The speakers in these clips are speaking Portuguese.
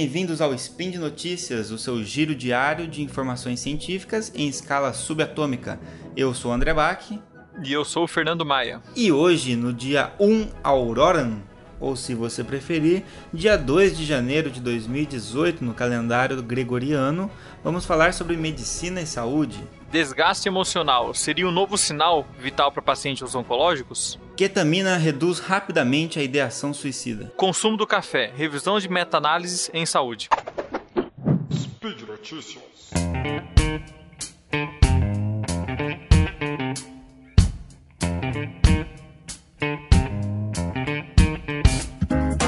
bem-vindos ao Spin de Notícias, o seu giro diário de informações científicas em escala subatômica. Eu sou o André Bach. E eu sou o Fernando Maia. E hoje, no dia 1 Auroran, ou se você preferir, dia 2 de janeiro de 2018, no calendário gregoriano, vamos falar sobre medicina e saúde. Desgaste emocional seria um novo sinal vital para pacientes oncológicos? Ketamina reduz rapidamente a ideação suicida. Consumo do café, revisão de meta-análises em saúde. Speed Notícias.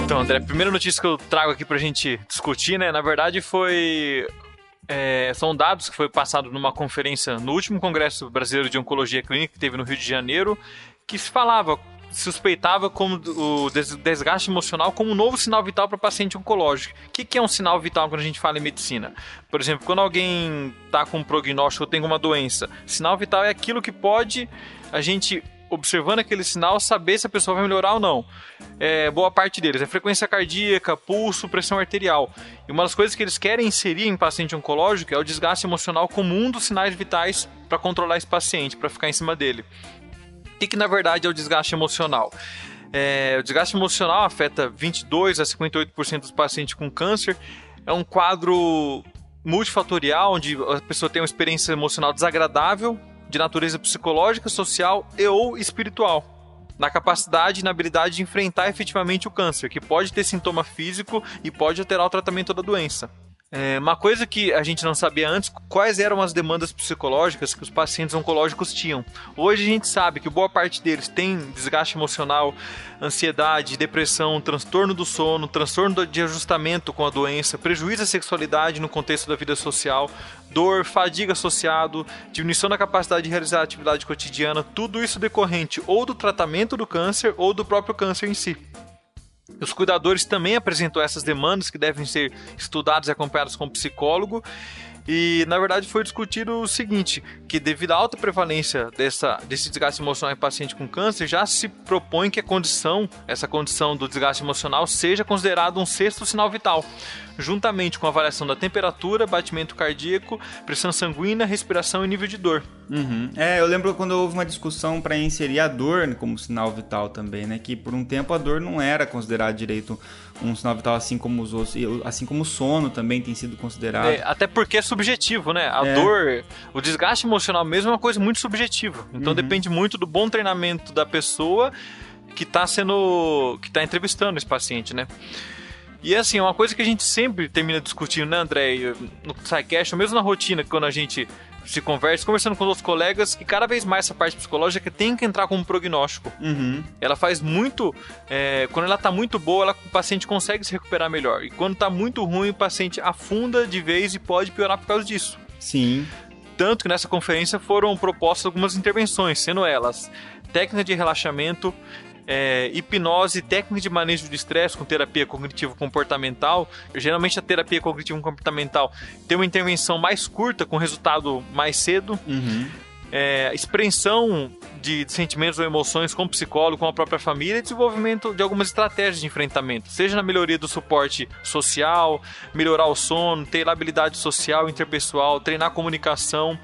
Então, André, a primeira notícia que eu trago aqui pra gente discutir, né, na verdade foi é, são dados que foi passado numa conferência no último Congresso Brasileiro de Oncologia Clínica que teve no Rio de Janeiro, que se falava, suspeitava como o desgaste emocional como um novo sinal vital para paciente oncológico. O que, que, é um sinal vital quando a gente fala em medicina? Por exemplo, quando alguém está com um prognóstico ou tem uma doença, sinal vital é aquilo que pode a gente observando aquele sinal, saber se a pessoa vai melhorar ou não. É, boa parte deles é frequência cardíaca, pulso, pressão arterial. E uma das coisas que eles querem inserir em paciente oncológico é o desgaste emocional como um dos sinais vitais para controlar esse paciente, para ficar em cima dele. Que, que na verdade é o desgaste emocional? É, o desgaste emocional afeta 22 a 58% dos pacientes com câncer. É um quadro multifatorial, onde a pessoa tem uma experiência emocional desagradável, de natureza psicológica, social e ou espiritual. Na capacidade e na habilidade de enfrentar efetivamente o câncer, que pode ter sintoma físico e pode alterar o tratamento da doença. É, uma coisa que a gente não sabia antes, quais eram as demandas psicológicas que os pacientes oncológicos tinham. Hoje a gente sabe que boa parte deles tem desgaste emocional, ansiedade, depressão, transtorno do sono, transtorno de ajustamento com a doença, prejuízo à sexualidade no contexto da vida social, dor, fadiga associado, diminuição da capacidade de realizar a atividade cotidiana, tudo isso decorrente ou do tratamento do câncer ou do próprio câncer em si. Os cuidadores também apresentou essas demandas que devem ser estudadas e acompanhadas com o psicólogo. E na verdade foi discutido o seguinte: que devido à alta prevalência dessa, desse desgaste emocional em paciente com câncer, já se propõe que a condição, essa condição do desgaste emocional, seja considerado um sexto sinal vital juntamente com a avaliação da temperatura, batimento cardíaco, pressão sanguínea, respiração e nível de dor. Uhum. É, eu lembro quando houve uma discussão para inserir a dor como sinal vital também, né? Que por um tempo a dor não era considerada direito um sinal vital assim como os outros, assim como o sono também tem sido considerado. É, até porque subjetivo, né? A é. dor, o desgaste emocional mesmo é uma coisa muito subjetiva. Então uhum. depende muito do bom treinamento da pessoa que está sendo, que está entrevistando esse paciente, né? E assim, é uma coisa que a gente sempre termina discutindo, né, André? No SciCast, ou mesmo na rotina, quando a gente se conversa, conversando com outros colegas, que cada vez mais essa parte psicológica tem que entrar como prognóstico. Uhum. Ela faz muito. É, quando ela tá muito boa, ela, o paciente consegue se recuperar melhor. E quando tá muito ruim, o paciente afunda de vez e pode piorar por causa disso. Sim. Tanto que nessa conferência foram propostas algumas intervenções, sendo elas técnica de relaxamento, é, hipnose, técnica de manejo de estresse com terapia cognitivo-comportamental. Geralmente a terapia cognitivo-comportamental tem uma intervenção mais curta, com resultado mais cedo. Uhum. É, expressão de sentimentos ou emoções com o psicólogo, com a própria família e desenvolvimento de algumas estratégias de enfrentamento, seja na melhoria do suporte social, melhorar o sono, ter habilidade social, interpessoal, treinar comunicação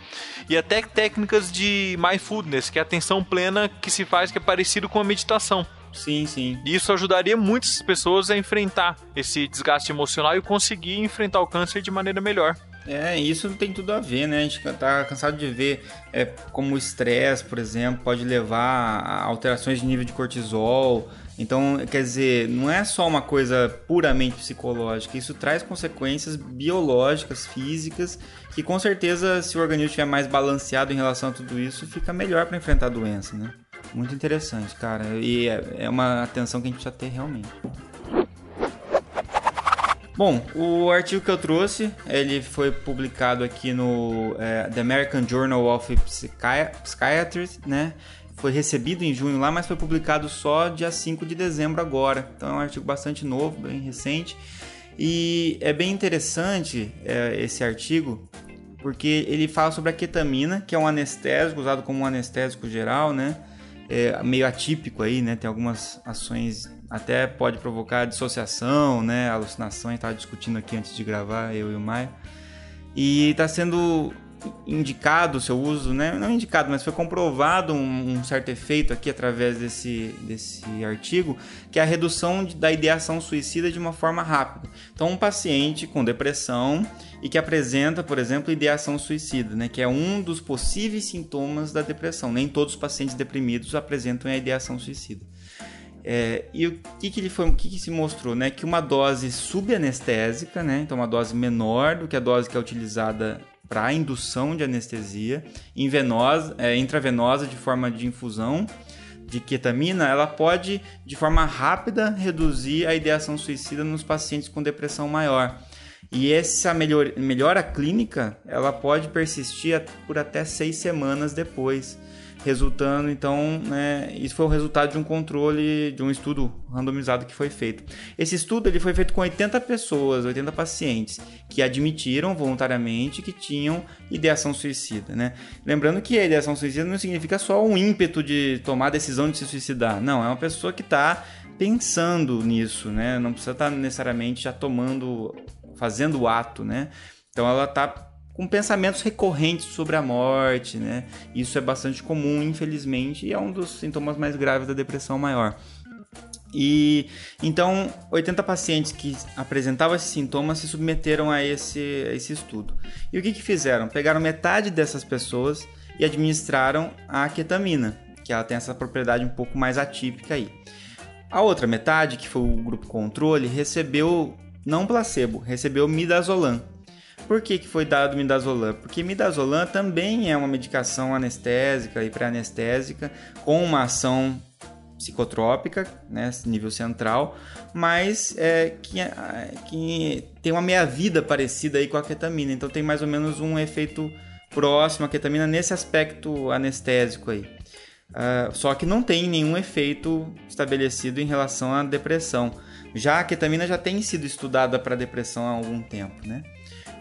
e até técnicas de mindfulness, que é a atenção plena que se faz que é parecido com a meditação. Sim, sim. E isso ajudaria muitas pessoas a enfrentar esse desgaste emocional e conseguir enfrentar o câncer de maneira melhor. É, isso tem tudo a ver, né? A gente tá cansado de ver é, como o estresse, por exemplo, pode levar a alterações de nível de cortisol. Então, quer dizer, não é só uma coisa puramente psicológica, isso traz consequências biológicas, físicas, que com certeza, se o organismo estiver mais balanceado em relação a tudo isso, fica melhor para enfrentar a doença, né? Muito interessante, cara. E é, é uma atenção que a gente precisa ter realmente. Bom, o artigo que eu trouxe, ele foi publicado aqui no é, The American Journal of Psychiatry, né? Foi recebido em junho lá, mas foi publicado só dia 5 de dezembro agora. Então é um artigo bastante novo, bem recente. E é bem interessante é, esse artigo, porque ele fala sobre a ketamina, que é um anestésico, usado como um anestésico geral, né? É meio atípico aí, né? Tem algumas ações até pode provocar dissociação, né, alucinação, a gente estava discutindo aqui antes de gravar, eu e o Maia. E está sendo indicado o seu uso, né? não indicado, mas foi comprovado um, um, certo efeito aqui através desse, desse artigo, que é a redução de, da ideação suicida de uma forma rápida. Então, um paciente com depressão e que apresenta, por exemplo, ideação suicida, né? que é um dos possíveis sintomas da depressão. Nem todos os pacientes deprimidos apresentam a ideação suicida. É, e o que, que ele foi, o que, que se mostrou, né? Que uma dose subanestésica, né? Então uma dose menor do que a dose que é utilizada para indução de anestesia invenosa, é, intravenosa de forma de infusão de ketamina, ela pode de forma rápida reduzir a ideação suicida nos pacientes com depressão maior. E essa melhor, melhora clínica, ela pode persistir por até seis semanas depois resultando então, né, isso foi o resultado de um controle, de um estudo randomizado que foi feito. Esse estudo ele foi feito com 80 pessoas, 80 pacientes, que admitiram voluntariamente que tinham ideação suicida, né? Lembrando que a ideação suicida não significa só um ímpeto de tomar a decisão de se suicidar, não, é uma pessoa que está pensando nisso, né? Não precisa estar tá necessariamente já tomando, fazendo o ato, né? Então ela está com pensamentos recorrentes sobre a morte, né? Isso é bastante comum, infelizmente, e é um dos sintomas mais graves da depressão maior. E então, 80 pacientes que apresentavam esses sintomas se submeteram a esse, a esse estudo. E o que, que fizeram? Pegaram metade dessas pessoas e administraram a ketamina, que ela tem essa propriedade um pouco mais atípica aí. A outra metade, que foi o grupo controle, recebeu não placebo, recebeu midazolam, por que, que foi dado midazolam? Porque midazolam também é uma medicação anestésica e pré-anestésica com uma ação psicotrópica, né, nível central, mas é, que, é, que tem uma meia-vida parecida aí com a ketamina, então tem mais ou menos um efeito próximo à ketamina nesse aspecto anestésico aí. Uh, só que não tem nenhum efeito estabelecido em relação à depressão. Já a ketamina já tem sido estudada para depressão há algum tempo, né?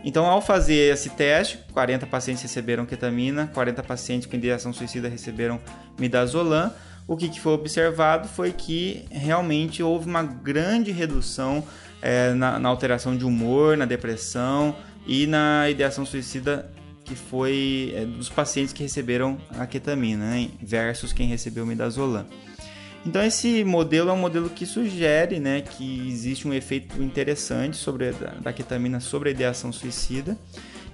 Então, ao fazer esse teste, 40 pacientes receberam ketamina, 40 pacientes com ideação suicida receberam midazolam. O que, que foi observado foi que realmente houve uma grande redução é, na, na, alteração de humor, na depressão e na ideação suicida que foi é, dos pacientes que receberam a ketamina, né, versus quem recebeu midazolam. Então esse modelo é um modelo que sugere né, que existe um efeito interessante sobre a, da ketamina sobre a ideação suicida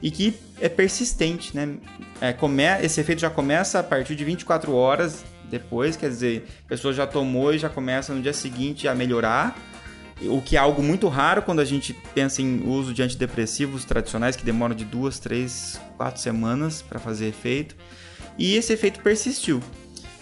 e que é persistente. Né? É, come, esse efeito já começa a partir de 24 horas depois, quer dizer, a pessoa já tomou e já começa no dia seguinte a melhorar, o que é algo muito raro quando a gente pensa em uso de antidepressivos tradicionais que demoram de duas, três, quatro semanas para fazer efeito. E esse efeito persistiu.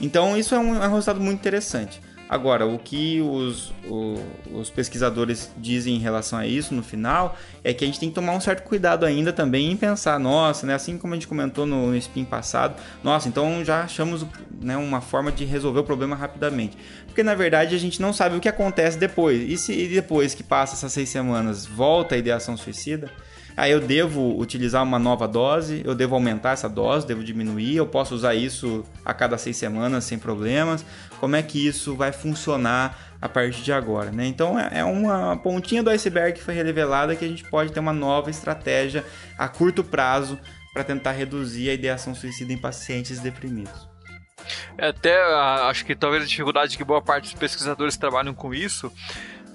Então isso é um, é um resultado muito interessante. Agora, o que os, o, os pesquisadores dizem em relação a isso no final é que a gente tem que tomar um certo cuidado ainda também em pensar, nossa, né, assim como a gente comentou no, no spin passado, nossa, então já achamos né, uma forma de resolver o problema rapidamente. Porque na verdade a gente não sabe o que acontece depois. E se depois que passa essas seis semanas volta a ideação suicida? Ah, eu devo utilizar uma nova dose, eu devo aumentar essa dose, devo diminuir, eu posso usar isso a cada seis semanas sem problemas. Como é que isso vai funcionar a partir de agora, né? Então é, é uma pontinha do iceberg que foi revelada que a gente pode ter uma nova estratégia a curto prazo para tentar reduzir a ideação suicida em pacientes deprimidos. É, até acho que talvez a dificuldade que boa parte dos pesquisadores trabalham com isso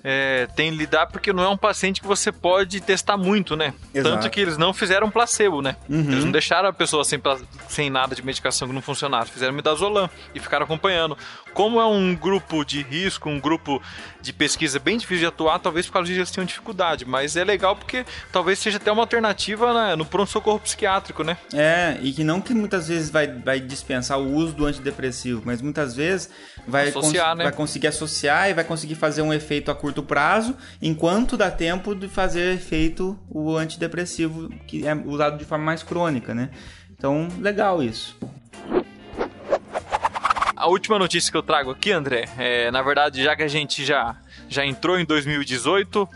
é, tem que lidar porque não é um paciente que você pode testar muito, né? Exato. Tanto que eles não fizeram placebo, né? Uhum. Eles não deixaram a pessoa sem, sem nada de medicação que não funcionasse. Fizeram midazolam e ficaram acompanhando. Como é um grupo de risco, um grupo de pesquisa bem difícil de atuar, talvez por causa disso eles tenham dificuldade. Mas é legal porque talvez seja até uma alternativa né, no pronto-socorro psiquiátrico, né? É, e que não que muitas vezes vai, vai dispensar o uso do antidepressivo, mas muitas vezes vai, associar, cons né? vai conseguir associar e vai conseguir fazer um efeito a curto curto prazo, enquanto dá tempo de fazer efeito o antidepressivo que é usado de forma mais crônica, né? Então, legal isso. A última notícia que eu trago aqui, André, é, na verdade, já que a gente já, já entrou em 2018,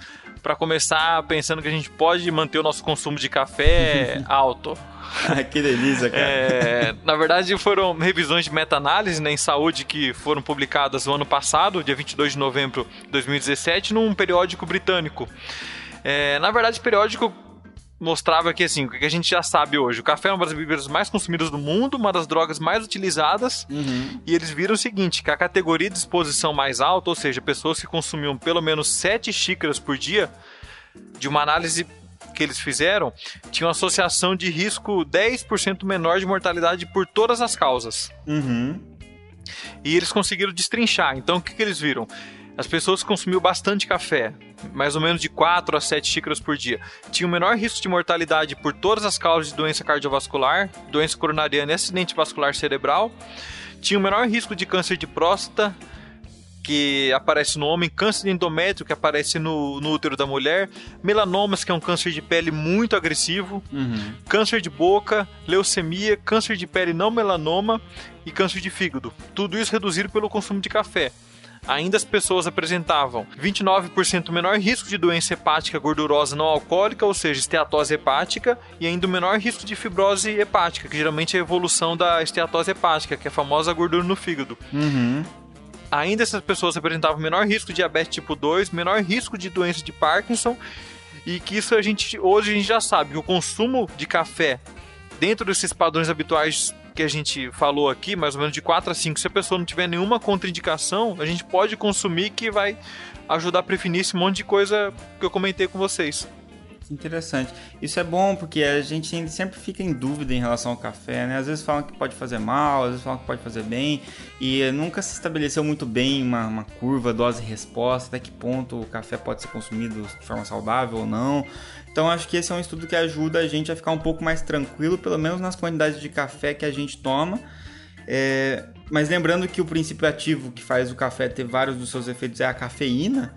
para começar pensando que a gente pode manter o nosso consumo de café alto. Que delícia, cara. É, na verdade, foram revisões de meta-análise né, em saúde que foram publicadas no ano passado, dia 22 de novembro de 2017, num periódico britânico. É, na verdade, esse periódico mostrava que, assim, o que a gente já sabe hoje, o café é uma das bebidas mais consumidas do mundo, uma das drogas mais utilizadas, Uhum. e eles viram o seguinte, que a categoria de exposição mais alta, ou seja, pessoas que consumiam pelo menos 7 xícaras por dia, de uma análise que eles fizeram, tinha uma associação de risco 10% menor de mortalidade por todas as causas. Uhum. E eles conseguiram destrinchar. Então, o que, que eles viram? As pessoas consumiam bastante café, mais ou menos de 4 a 7 xícaras por dia, tinham o menor risco de mortalidade por todas as causas de doença cardiovascular, doença coronariana e acidente vascular cerebral, tinham o menor risco de câncer de próstata, que aparece no homem, câncer de endométrio, que aparece no, no útero da mulher, melanomas, que é um câncer de pele muito agressivo, Uhum. câncer de boca, leucemia, câncer de pele não melanoma e câncer de fígado. Tudo isso reduzido pelo consumo de café. Ainda as pessoas apresentavam 29% menor risco de doença hepática gordurosa não alcoólica, ou seja, esteatose hepática, e ainda o menor risco de fibrose hepática, que geralmente é a evolução da esteatose hepática, que é a famosa gordura no fígado. Uhum. Ainda essas pessoas apresentavam menor risco de diabetes tipo 2, menor risco de doença de Parkinson, e que isso a gente hoje a gente já sabe o consumo de café dentro desses padrões habituais que a gente falou aqui, mais ou menos de 4 a 5, se a pessoa não tiver nenhuma contraindicação, a gente pode consumir que vai ajudar a prevenir esse monte de coisa que eu comentei com vocês. Interessante. Isso é bom porque a gente sempre fica em dúvida em relação ao café, né? Às vezes falam que pode fazer mal, às vezes falam que pode fazer bem, e nunca se estabeleceu muito bem uma, uma curva dose-resposta, até que ponto o café pode ser consumido de forma saudável ou não. Então acho que esse é um estudo que ajuda a gente a ficar um pouco mais tranquilo, pelo menos nas quantidades de café que a gente toma. É, mas lembrando que o princípio ativo que faz o café ter vários dos seus efeitos é a cafeína,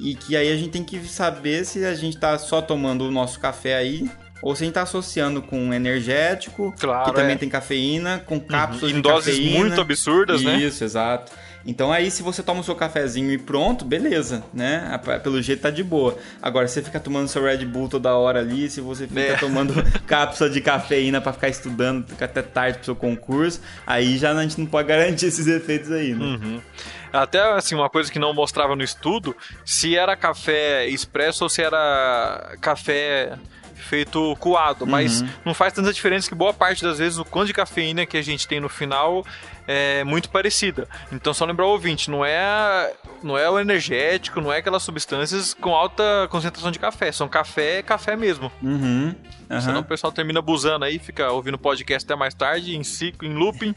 e que aí a gente tem que saber se a gente está só tomando o nosso café aí, ou se a gente está associando com energético, Claro, que também é. tem cafeína, com cápsulas em de doses cafeína. muito absurdas, né? Isso, exato. Então aí se você toma o seu cafezinho e pronto, beleza, né? Pelo jeito tá de boa. Agora, se você fica tomando seu Red Bull toda hora ali, se você fica É. tomando cápsula de cafeína pra ficar estudando, fica até tarde pro seu concurso, aí já a gente não pode garantir esses efeitos aí, né? Uhum. Até assim, uma coisa que não mostrava no estudo, se era café expresso ou se era café feito coado, mas não faz tanta diferença que boa parte das vezes o quanto de cafeína que a gente tem no final é muito parecida. Então só lembrar o ouvinte, não é não é o energético, não é aquelas substâncias com alta concentração de café, são café, café mesmo. Uhum. aham. Senão o pessoal termina abusando aí, fica ouvindo podcast até mais tarde, em ciclo, em looping,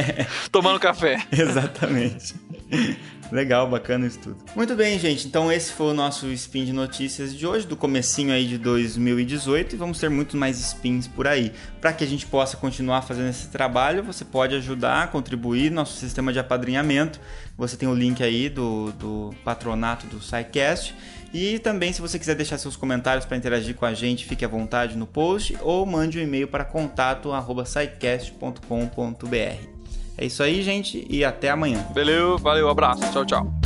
tomando café. Exatamente. Legal, bacana isso tudo. Muito bem, gente. Então esse foi o nosso spin de notícias de hoje, do comecinho aí de 2018 e vamos ter muito mais spins por aí. Para que a gente possa continuar fazendo esse trabalho, você pode ajudar, contribuir no nosso sistema de apadrinhamento. Você tem o link aí do, do patronato do SciCast. E também, se você quiser deixar seus comentários para interagir com a gente, fique à vontade no post ou mande um e-mail para contato@scicast.com.br. É isso aí, gente, e até amanhã. Valeu, valeu, abraço, tchau, tchau.